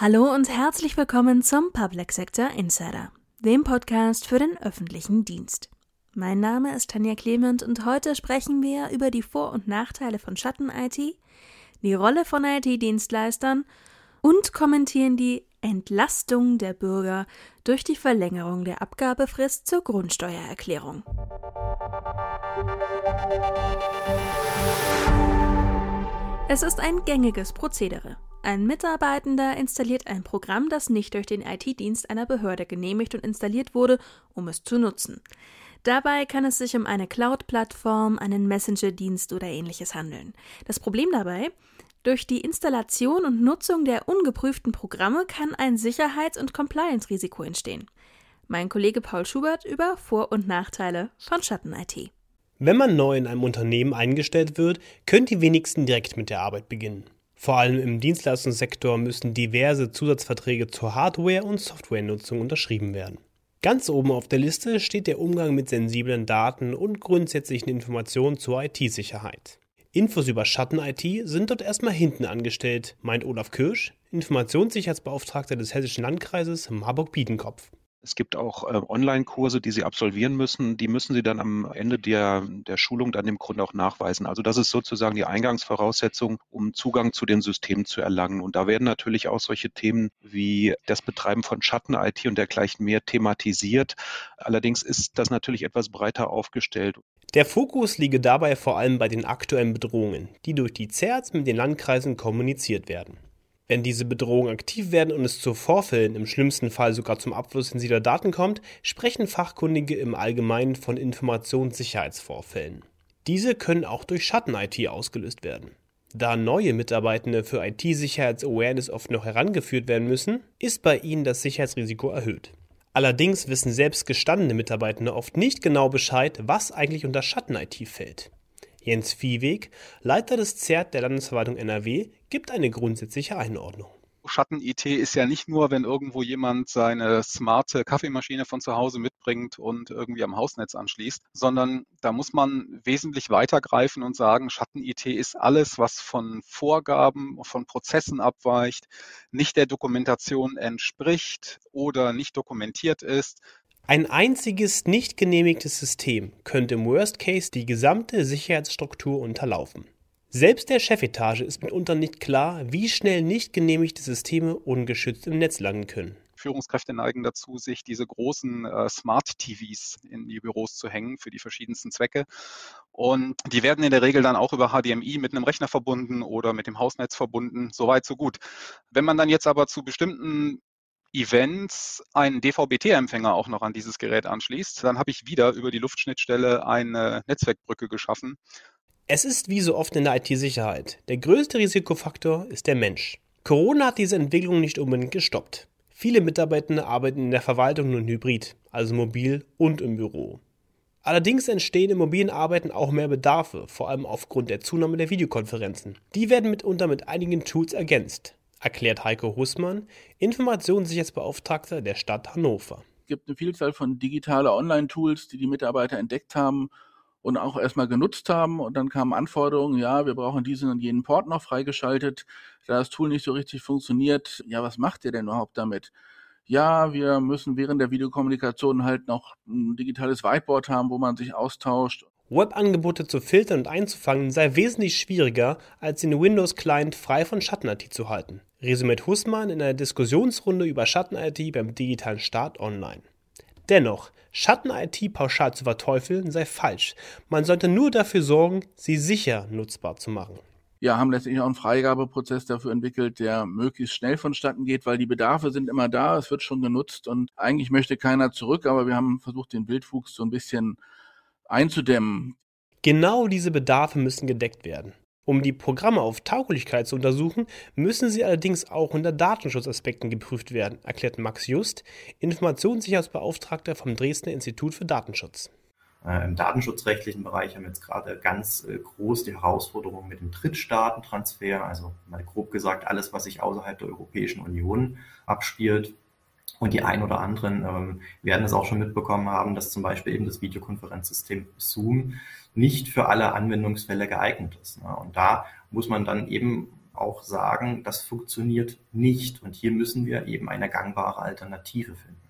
Hallo und herzlich willkommen zum Public Sector Insider, dem Podcast für den öffentlichen Dienst. Mein Name ist Tanja Clement und heute sprechen wir über die Vor- und Nachteile von Schatten-IT, die Rolle von IT-Dienstleistern und kommentieren die Entlastung der Bürger durch die Verlängerung der Abgabefrist zur Grundsteuererklärung. Es ist ein gängiges Prozedere. Ein Mitarbeitender installiert ein Programm, das nicht durch den IT-Dienst einer Behörde genehmigt und installiert wurde, um es zu nutzen. Dabei kann es sich um eine Cloud-Plattform, einen Messenger-Dienst oder ähnliches handeln. Das Problem dabei? Durch die Installation und Nutzung der ungeprüften Programme kann ein Sicherheits- und Compliance-Risiko entstehen. Mein Kollege Paul Schubert über Vor- und Nachteile von Schatten-IT. Wenn man neu in einem Unternehmen eingestellt wird, können die wenigsten direkt mit der Arbeit beginnen. Vor allem im Dienstleistungssektor müssen diverse Zusatzverträge zur Hardware- und Softwarenutzung unterschrieben werden. Ganz oben auf der Liste steht der Umgang mit sensiblen Daten und grundsätzlichen Informationen zur IT-Sicherheit. Infos über Schatten-IT sind dort erstmal hinten angestellt, meint Olaf Kirsch, Informationssicherheitsbeauftragter des Hessischen Landkreises Marburg-Biedenkopf. Es gibt auch äh, Online-Kurse, die Sie absolvieren müssen. Die müssen Sie dann am Ende der, der Schulung dann dem Kunden auch nachweisen. Also das ist sozusagen die Eingangsvoraussetzung, um Zugang zu den Systemen zu erlangen. Und da werden natürlich auch solche Themen wie das Betreiben von Schatten-IT und dergleichen mehr thematisiert. Allerdings ist das natürlich etwas breiter aufgestellt. Der Fokus liege dabei vor allem bei den aktuellen Bedrohungen, die durch die CERTs mit den Landkreisen kommuniziert werden. Wenn diese Bedrohungen aktiv werden und es zu Vorfällen, im schlimmsten Fall sogar zum Abfluss sensibler Daten kommt, sprechen Fachkundige im Allgemeinen von Informationssicherheitsvorfällen. Diese können auch durch Schatten-IT ausgelöst werden. Da neue Mitarbeitende für IT-Sicherheits-Awareness oft noch herangeführt werden müssen, ist bei ihnen das Sicherheitsrisiko erhöht. Allerdings wissen selbst gestandene Mitarbeitende oft nicht genau Bescheid, was eigentlich unter Schatten-IT fällt. Jens Viehweg, Leiter des ZERT der Landesverwaltung NRW, gibt eine grundsätzliche Einordnung. Schatten-IT ist ja nicht nur, wenn irgendwo jemand seine smarte Kaffeemaschine von zu Hause mitbringt und irgendwie am Hausnetz anschließt, sondern da muss man wesentlich weitergreifen und sagen, Schatten-IT ist alles, was von Vorgaben, von Prozessen abweicht, nicht der Dokumentation entspricht oder nicht dokumentiert ist, ein einziges nicht genehmigtes System könnte im Worst Case die gesamte Sicherheitsstruktur unterlaufen. Selbst der Chefetage ist mitunter nicht klar, wie schnell nicht genehmigte Systeme ungeschützt im Netz landen können. Führungskräfte neigen dazu, sich diese großen äh, Smart TVs in die Büros zu hängen für die verschiedensten Zwecke. Und die werden in der Regel dann auch über HDMI mit einem Rechner verbunden oder mit dem Hausnetz verbunden. Soweit, so gut. Wenn man dann jetzt aber zu bestimmten Events einen DVB-T-Empfänger auch noch an dieses Gerät anschließt, dann habe ich wieder über die Luftschnittstelle eine Netzwerkbrücke geschaffen. Es ist wie so oft in der IT-Sicherheit. Der größte Risikofaktor ist der Mensch. Corona hat diese Entwicklung nicht unbedingt gestoppt. Viele Mitarbeitende arbeiten in der Verwaltung nun hybrid, also mobil und im Büro. Allerdings entstehen im mobilen Arbeiten auch mehr Bedarfe, vor allem aufgrund der Zunahme der Videokonferenzen. Die werden mitunter mit einigen Tools ergänzt erklärt Heiko Hussmann, Informationssicherheitsbeauftragter der Stadt Hannover. Es gibt eine Vielzahl von digitaler Online-Tools, die die Mitarbeiter entdeckt haben und auch erstmal genutzt haben. Und dann kamen Anforderungen, ja, wir brauchen diesen und jenen Port noch freigeschaltet. Da das Tool nicht so richtig funktioniert, ja, was macht ihr denn überhaupt damit? Ja, wir müssen während der Videokommunikation halt noch ein digitales Whiteboard haben, wo man sich austauscht. Webangebote zu filtern und einzufangen sei wesentlich schwieriger, als den Windows-Client frei von Schatten-IT zu halten, resümiert Hussmann in einer Diskussionsrunde über Schatten-IT beim digitalen Start online. Dennoch, Schatten-IT pauschal zu verteufeln sei falsch. Man sollte nur dafür sorgen, sie sicher nutzbar zu machen. Ja, haben letztendlich auch einen Freigabeprozess dafür entwickelt, der möglichst schnell vonstatten geht, weil die Bedarfe sind immer da, es wird schon genutzt und eigentlich möchte keiner zurück, aber wir haben versucht, den Wildwuchs so ein bisschen einzudämmen. Genau diese Bedarfe müssen gedeckt werden. Um die Programme auf Tauglichkeit zu untersuchen, müssen sie allerdings auch unter Datenschutzaspekten geprüft werden, erklärt Max Just, Informationssicherheitsbeauftragter vom Dresdner Institut für Datenschutz. Äh, Im datenschutzrechtlichen Bereich haben wir jetzt gerade ganz äh, groß die Herausforderung mit dem Drittstaatentransfer, also mal grob gesagt alles, was sich außerhalb der Europäischen Union abspielt. Und die ein oder anderen ähm, werden es auch schon mitbekommen haben, dass zum Beispiel eben das Videokonferenzsystem Zoom nicht für alle Anwendungsfälle geeignet ist. Ne? Und da muss man dann eben auch sagen, das funktioniert nicht. Und hier müssen wir eben eine gangbare Alternative finden.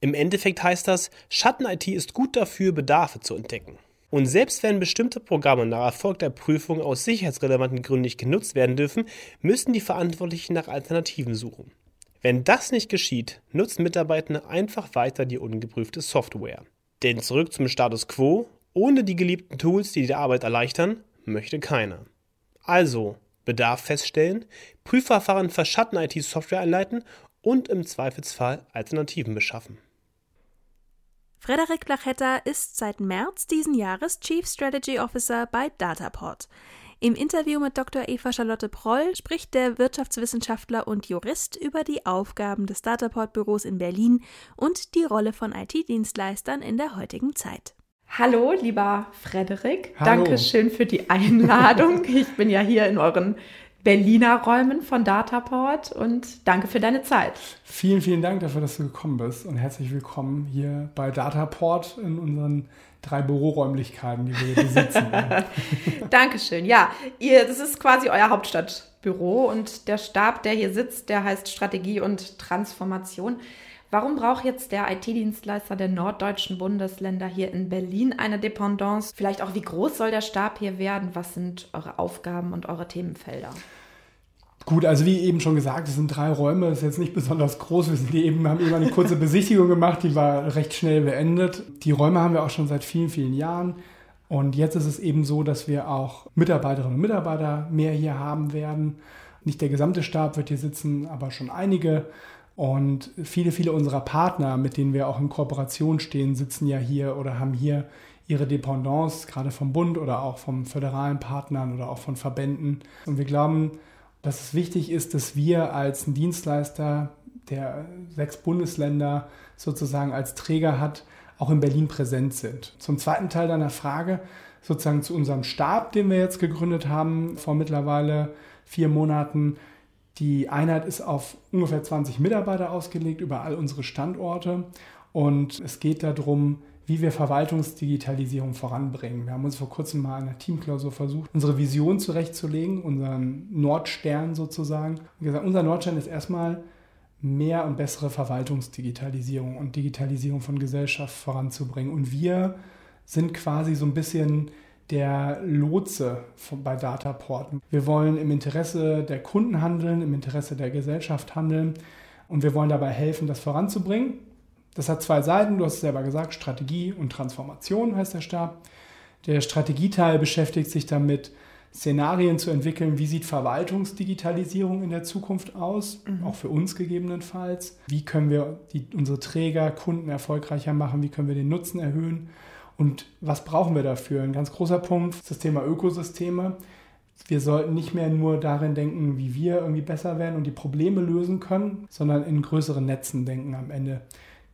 Im Endeffekt heißt das, Schatten-IT ist gut dafür, Bedarfe zu entdecken. Und selbst wenn bestimmte Programme nach Erfolg der Prüfung aus sicherheitsrelevanten Gründen nicht genutzt werden dürfen, müssen die Verantwortlichen nach Alternativen suchen. Wenn das nicht geschieht, nutzen Mitarbeitende einfach weiter die ungeprüfte Software. Denn zurück zum Status quo, ohne die geliebten Tools, die die Arbeit erleichtern, möchte keiner. Also, Bedarf feststellen, Prüfverfahren für Schatten-IT-Software einleiten und im Zweifelsfall Alternativen beschaffen. Frederik Blachetta ist seit März diesen Jahres Chief Strategy Officer bei Dataport. Im Interview mit Dr. Eva Charlotte Proll spricht der Wirtschaftswissenschaftler und Jurist über die Aufgaben des Dataport-Büros in Berlin und die Rolle von IT-Dienstleistern in der heutigen Zeit. Hallo, lieber Frederik. Hallo. Danke schön für die Einladung. Ich bin ja hier in euren Berliner Räumen von Dataport und danke für deine Zeit. Vielen, vielen Dank dafür, dass du gekommen bist und herzlich willkommen hier bei Dataport in unseren drei Büroräumlichkeiten, die wir hier besitzen. Dankeschön. Ja, ihr, das ist quasi euer Hauptstadtbüro und der Stab, der hier sitzt, der heißt Strategie und Transformation. Warum braucht jetzt der IT-Dienstleister der norddeutschen Bundesländer hier in Berlin eine Dependance? Vielleicht auch, wie groß soll der Stab hier werden? Was sind eure Aufgaben und eure Themenfelder? Gut, also wie eben schon gesagt, es sind drei Räume, das ist jetzt nicht besonders groß. Wir sind eben, haben eben eine kurze Besichtigung gemacht, die war recht schnell beendet. Die Räume haben wir auch schon seit vielen, vielen Jahren. Und jetzt ist es eben so, dass wir auch Mitarbeiterinnen und Mitarbeiter mehr hier haben werden. Nicht der gesamte Stab wird hier sitzen, aber schon einige. Und viele, viele unserer Partner, mit denen wir auch in Kooperation stehen, sitzen ja hier oder haben hier ihre Dependance, gerade vom Bund oder auch vom föderalen Partnern oder auch von Verbänden. Und wir glauben, dass es wichtig ist, dass wir als ein Dienstleister, der sechs Bundesländer sozusagen als Träger hat, auch in Berlin präsent sind. Zum zweiten Teil deiner Frage, sozusagen zu unserem Stab, den wir jetzt gegründet haben, vor mittlerweile vier Monaten. Die Einheit ist auf ungefähr 20 Mitarbeiter ausgelegt über all unsere Standorte. Und es geht darum, wie wir Verwaltungsdigitalisierung voranbringen. Wir haben uns vor kurzem mal in einer Teamklausur versucht, unsere Vision zurechtzulegen, unseren Nordstern sozusagen. Und gesagt, unser Nordstern ist erstmal mehr und bessere Verwaltungsdigitalisierung und Digitalisierung von Gesellschaft voranzubringen. Und wir sind quasi so ein bisschen der Lotse von, bei Dataport. Wir wollen im Interesse der Kunden handeln, im Interesse der Gesellschaft handeln und wir wollen dabei helfen, das voranzubringen. Das hat zwei Seiten, du hast es selber gesagt, Strategie und Transformation heißt der Stab. Der Strategieteil beschäftigt sich damit, Szenarien zu entwickeln, wie sieht Verwaltungsdigitalisierung in der Zukunft aus, mhm. auch für uns gegebenenfalls. Wie können wir die, unsere Träger, Kunden erfolgreicher machen, wie können wir den Nutzen erhöhen und was brauchen wir dafür? Ein ganz großer Punkt ist das Thema Ökosysteme. Wir sollten nicht mehr nur darin denken, wie wir irgendwie besser werden und die Probleme lösen können, sondern in größeren Netzen denken am Ende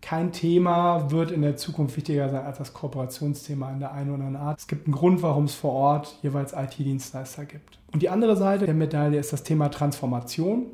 kein Thema wird in der Zukunft wichtiger sein als das Kooperationsthema in der einen oder anderen Art. Es gibt einen Grund, warum es vor Ort jeweils IT-Dienstleister gibt. Und die andere Seite der Medaille ist das Thema Transformation.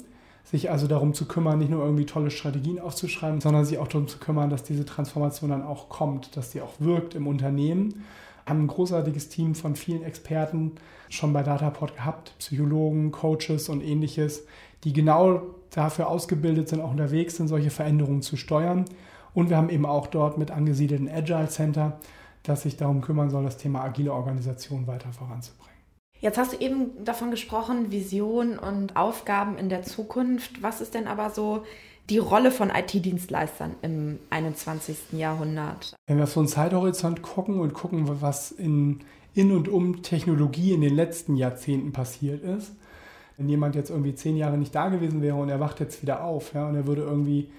Sich also darum zu kümmern, nicht nur irgendwie tolle Strategien aufzuschreiben, sondern sich auch darum zu kümmern, dass diese Transformation dann auch kommt, dass sie auch wirkt im Unternehmen. Wir haben ein großartiges Team von vielen Experten schon bei Dataport gehabt, Psychologen, Coaches und ähnliches, die genau dafür ausgebildet sind, auch unterwegs sind, solche Veränderungen zu steuern. Und wir haben eben auch dort mit angesiedelten Agile Center, das sich darum kümmern soll, das Thema agile Organisation weiter voranzubringen. Jetzt hast du eben davon gesprochen, Vision und Aufgaben in der Zukunft. Was ist denn aber so die Rolle von IT-Dienstleistern im 21. Jahrhundert? Wenn wir auf so einen Zeithorizont gucken und gucken, was in, in und um Technologie in den letzten Jahrzehnten passiert ist, wenn jemand jetzt irgendwie zehn Jahre nicht da gewesen wäre und er wacht jetzt wieder auf ja, und er würde irgendwie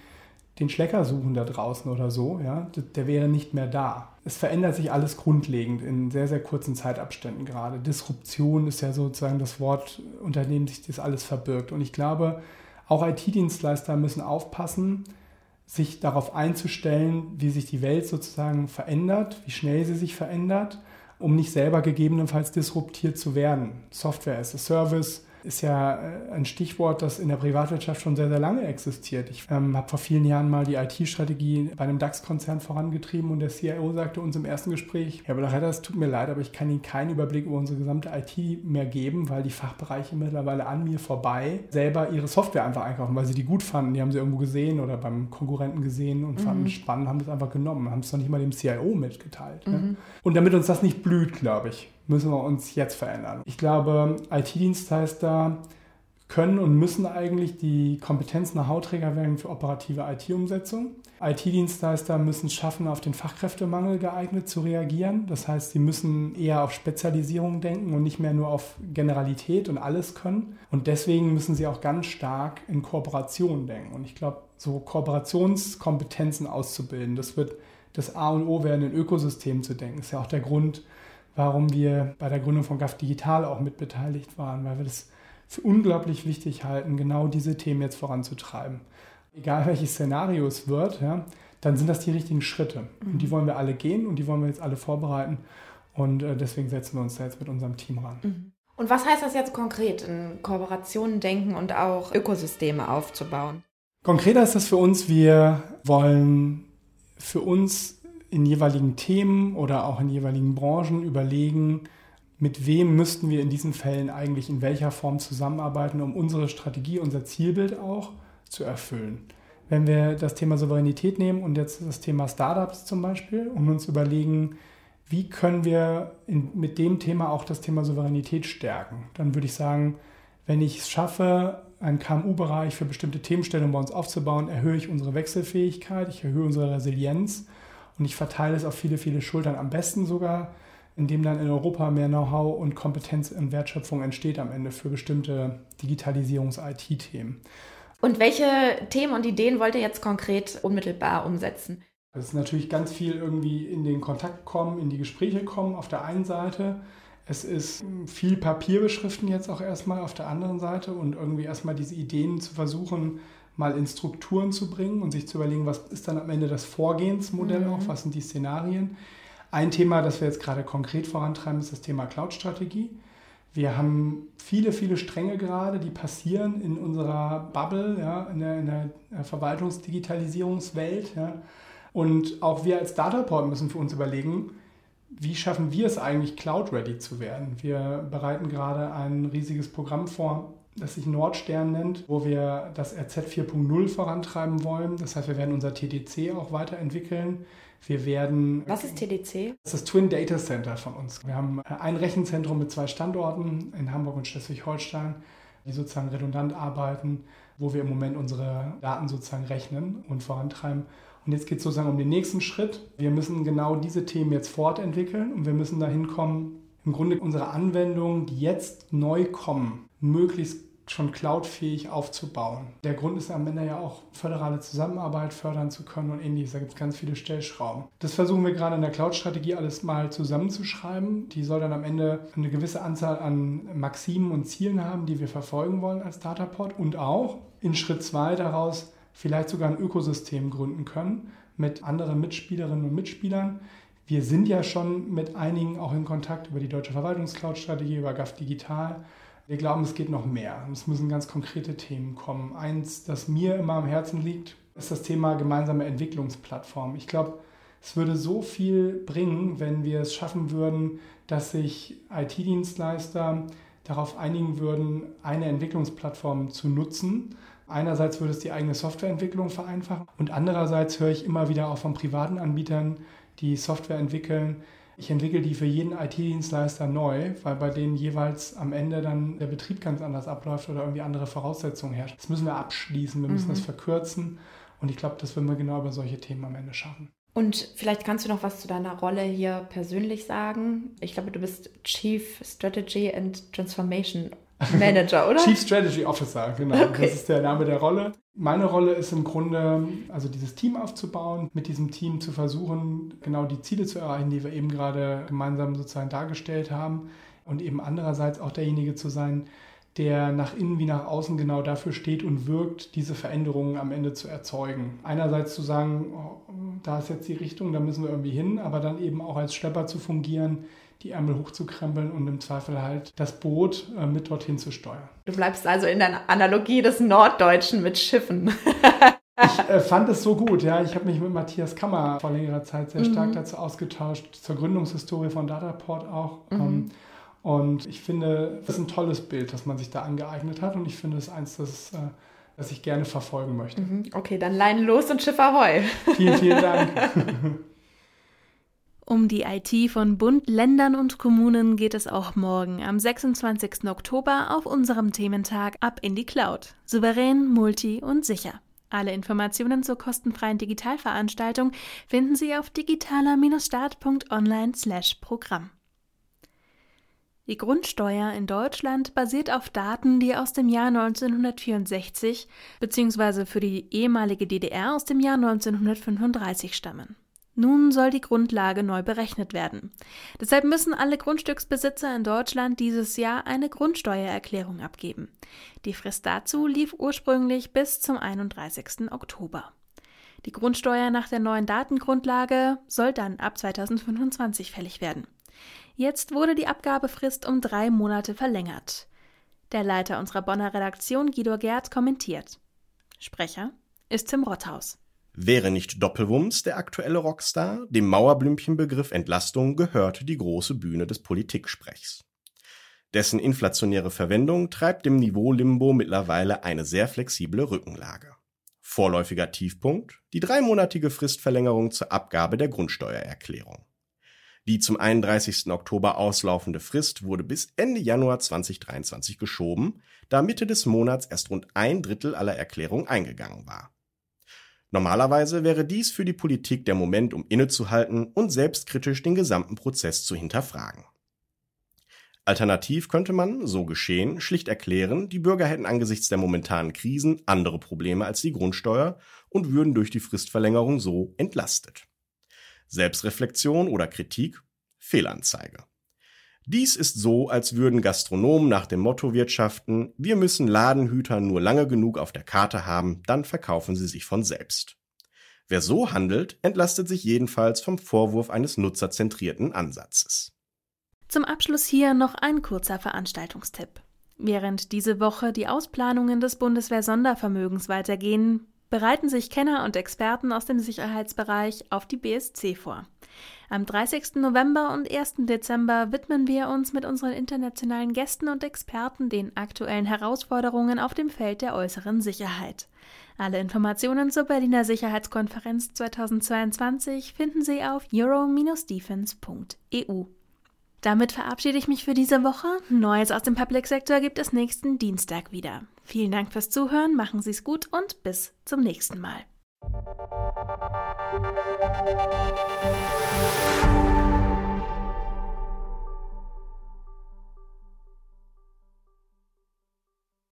den Schlecker suchen da draußen oder so, ja, der wäre nicht mehr da. Es verändert sich alles grundlegend in sehr, sehr kurzen Zeitabständen gerade. Disruption ist ja sozusagen das Wort, unter dem sich das alles verbirgt. Und ich glaube, auch IT-Dienstleister müssen aufpassen, sich darauf einzustellen, wie sich die Welt sozusagen verändert, wie schnell sie sich verändert, um nicht selber gegebenenfalls disruptiert zu werden. Software as a Service, ist ja äh, ein Stichwort, das in der Privatwirtschaft schon sehr, sehr lange existiert. Ich ähm, habe vor vielen Jahren mal die IT-Strategie bei einem DAX-Konzern vorangetrieben und der CIO sagte uns im ersten Gespräch, Herr Belachetta, es tut mir leid, aber ich kann Ihnen keinen Überblick über unsere gesamte IT mehr geben, weil die Fachbereiche mittlerweile an mir vorbei selber ihre Software einfach einkaufen, weil sie die gut fanden. Die haben sie irgendwo gesehen oder beim Konkurrenten gesehen und fanden es mhm. spannend, haben das einfach genommen, haben es noch nicht mal dem CIO mitgeteilt. Ne? Mhm. Ne? Und damit uns das nicht blüht, glaube ich, müssen wir uns jetzt verändern. Ich glaube, IT-Dienstleister können und müssen eigentlich die Kompetenz nach Hauträger werden für operative IT-Umsetzung. IT-Dienstleister müssen schaffen, auf den Fachkräftemangel geeignet zu reagieren. Das heißt, sie müssen eher auf Spezialisierung denken und nicht mehr nur auf Generalität und alles können. Und deswegen müssen sie auch ganz stark in Kooperation denken. Und ich glaube, so Kooperationskompetenzen auszubilden, das wird das A und O werden, in Ökosystemen zu denken. Das ist ja auch der Grund, warum wir bei der Gründung von GAF Digital auch mitbeteiligt waren, weil wir das für unglaublich wichtig halten, genau diese Themen jetzt voranzutreiben. Egal welches Szenario es wird, ja, dann sind das die richtigen Schritte. Und die mhm. wollen wir alle gehen und die wollen wir jetzt alle vorbereiten. Und äh, deswegen setzen wir uns da jetzt mit unserem Team ran. Mhm. Und was heißt das jetzt konkret, in Kooperationen denken und auch Ökosysteme aufzubauen? Konkreter ist das für uns, wir wollen für uns in jeweiligen Themen oder auch in jeweiligen Branchen überlegen, mit wem müssten wir in diesen Fällen eigentlich in welcher Form zusammenarbeiten, um unsere Strategie, unser Zielbild auch zu erfüllen. Wenn wir das Thema Souveränität nehmen und jetzt das Thema Startups zum Beispiel und uns überlegen, wie können wir in, mit dem Thema auch das Thema Souveränität stärken, dann würde ich sagen, wenn ich es schaffe, einen KMU-Bereich für bestimmte Themenstellungen bei uns aufzubauen, erhöhe ich unsere Wechselfähigkeit, ich erhöhe unsere Resilienz und ich verteile es auf viele, viele Schultern. Am besten sogar, indem dann in Europa mehr Know-how und Kompetenz in Wertschöpfung entsteht am Ende für bestimmte Digitalisierungs-IT-Themen. Und welche Themen und Ideen wollt ihr jetzt konkret unmittelbar umsetzen? Es ist natürlich ganz viel irgendwie in den Kontakt kommen, in die Gespräche kommen auf der einen Seite. Es ist viel Papierbeschriften jetzt auch erstmal auf der anderen Seite und irgendwie erstmal diese Ideen zu versuchen, mal in Strukturen zu bringen und sich zu überlegen, was ist dann am Ende das Vorgehensmodell mhm. auch, was sind die Szenarien. Ein Thema, das wir jetzt gerade konkret vorantreiben, ist das Thema Cloud-Strategie. Wir haben viele, viele Stränge gerade, die passieren in unserer Bubble, ja, in, der, in der Verwaltungsdigitalisierungswelt. Ja. Und auch wir als Dataport müssen für uns überlegen, wie schaffen wir es eigentlich, cloud-ready zu werden? Wir bereiten gerade ein riesiges Programm vor, das sich Nordstern nennt, wo wir das RZ 4.0 vorantreiben wollen. Das heißt, wir werden unser TDC auch weiterentwickeln. Wir werden. Was ist TDC? Das ist das Twin Data Center von uns. Wir haben ein Rechenzentrum mit zwei Standorten in Hamburg und Schleswig-Holstein, die sozusagen redundant arbeiten, wo wir im Moment unsere Daten sozusagen rechnen und vorantreiben. Und jetzt geht es sozusagen um den nächsten Schritt. Wir müssen genau diese Themen jetzt fortentwickeln und wir müssen dahin kommen, im Grunde unsere Anwendungen, die jetzt neu kommen, möglichst schon cloudfähig aufzubauen. Der Grund ist am Ende ja auch föderale Zusammenarbeit fördern zu können und ähnliches. Da gibt es ganz viele Stellschrauben. Das versuchen wir gerade in der Cloud-Strategie alles mal zusammenzuschreiben. Die soll dann am Ende eine gewisse Anzahl an Maximen und Zielen haben, die wir verfolgen wollen als Dataport und auch in Schritt zwei daraus vielleicht sogar ein Ökosystem gründen können mit anderen Mitspielerinnen und Mitspielern. Wir sind ja schon mit einigen auch in Kontakt über die Deutsche Verwaltungscloud-Strategie, über GAF Digital. Wir glauben, es geht noch mehr. Es müssen ganz konkrete Themen kommen. Eins, das mir immer am Herzen liegt, ist das Thema gemeinsame Entwicklungsplattform. Ich glaube, es würde so viel bringen, wenn wir es schaffen würden, dass sich IT-Dienstleister darauf einigen würden, eine Entwicklungsplattform zu nutzen. Einerseits würde es die eigene Softwareentwicklung vereinfachen und andererseits höre ich immer wieder auch von privaten Anbietern, die Software entwickeln, ich entwickle die für jeden IT-Dienstleister neu, weil bei denen jeweils am Ende dann der Betrieb ganz anders abläuft oder irgendwie andere Voraussetzungen herrschen. Das müssen wir abschließen, wir müssen mhm. das verkürzen und ich glaube, das würden wir genau über solche Themen am Ende schaffen. Und vielleicht kannst du noch was zu deiner Rolle hier persönlich sagen. Ich glaube, du bist Chief Strategy and Transformation Manager, oder? Chief Strategy Officer, genau. Okay. Das ist der Name der Rolle. Meine Rolle ist im Grunde, also dieses Team aufzubauen, mit diesem Team zu versuchen, genau die Ziele zu erreichen, die wir eben gerade gemeinsam sozusagen dargestellt haben. Und eben andererseits auch derjenige zu sein, der nach innen wie nach außen genau dafür steht und wirkt, diese Veränderungen am Ende zu erzeugen. Einerseits zu sagen, oh, da ist jetzt die Richtung, da müssen wir irgendwie hin, aber dann eben auch als Schlepper zu fungieren, die Ärmel hochzukrempeln und im Zweifel halt das Boot äh, mit dorthin zu steuern. Du bleibst also in der Analogie des Norddeutschen mit Schiffen. ich äh, fand es so gut, ja. Ich habe mich mit Matthias Kammer vor längerer Zeit sehr stark mhm. dazu ausgetauscht, zur Gründungshistorie von Dataport auch. Mhm. Ähm, und ich finde, das ist ein tolles Bild, das man sich da angeeignet hat. Und ich finde es eins, das, äh, das ich gerne verfolgen möchte. Mhm. Okay, dann Leinen los und Schiff Ahoi. Vielen, vielen Dank. Um die IT von Bund, Ländern und Kommunen geht es auch morgen am 26. Oktober auf unserem Thementag Ab in die Cloud. Souverän, multi und sicher. Alle Informationen zur kostenfreien Digitalveranstaltung finden Sie auf digitaler-start.online/programm. Die Grundsteuer in Deutschland basiert auf Daten, die aus dem Jahr 1964 bzw. für die ehemalige DDR aus dem Jahr 1935 stammen. Nun soll die Grundlage neu berechnet werden. Deshalb müssen alle Grundstücksbesitzer in Deutschland dieses Jahr eine Grundsteuererklärung abgeben. Die Frist dazu lief ursprünglich bis zum 31. Oktober. Die Grundsteuer nach der neuen Datengrundlage soll dann ab 2025 fällig werden. Jetzt wurde die Abgabefrist um drei Monate verlängert. Der Leiter unserer Bonner Redaktion, Guido Gerd, kommentiert. Sprecher ist Tim Rotthaus. Wäre nicht Doppelwumms der aktuelle Rockstar, dem Mauerblümchenbegriff Entlastung gehörte die große Bühne des Politiksprechs. Dessen inflationäre Verwendung treibt dem Niveau-Limbo mittlerweile eine sehr flexible Rückenlage. Vorläufiger Tiefpunkt die dreimonatige Fristverlängerung zur Abgabe der Grundsteuererklärung. Die zum 31. Oktober auslaufende Frist wurde bis Ende Januar 2023 geschoben, da Mitte des Monats erst rund ein Drittel aller Erklärungen eingegangen war. Normalerweise wäre dies für die Politik der Moment, um innezuhalten und selbstkritisch den gesamten Prozess zu hinterfragen. Alternativ könnte man, so geschehen, schlicht erklären, die Bürger hätten angesichts der momentanen Krisen andere Probleme als die Grundsteuer und würden durch die Fristverlängerung so entlastet. Selbstreflexion oder Kritik? Fehlanzeige. Dies ist so, als würden Gastronomen nach dem Motto wirtschaften, wir müssen Ladenhüter nur lange genug auf der Karte haben, dann verkaufen sie sich von selbst. Wer so handelt, entlastet sich jedenfalls vom Vorwurf eines nutzerzentrierten Ansatzes. Zum Abschluss hier noch ein kurzer Veranstaltungstipp. Während diese Woche die Ausplanungen des Bundeswehr-Sondervermögens weitergehen, bereiten sich Kenner und Experten aus dem Sicherheitsbereich auf die BSC vor. Am 30. November und 1. Dezember widmen wir uns mit unseren internationalen Gästen und Experten den aktuellen Herausforderungen auf dem Feld der äußeren Sicherheit. Alle Informationen zur Berliner Sicherheitskonferenz 2022 finden Sie auf euro-defense.eu. Damit verabschiede ich mich für diese Woche. Neues aus dem Public Sector gibt es nächsten Dienstag wieder. Vielen Dank fürs Zuhören, machen Sie es gut und bis zum nächsten Mal.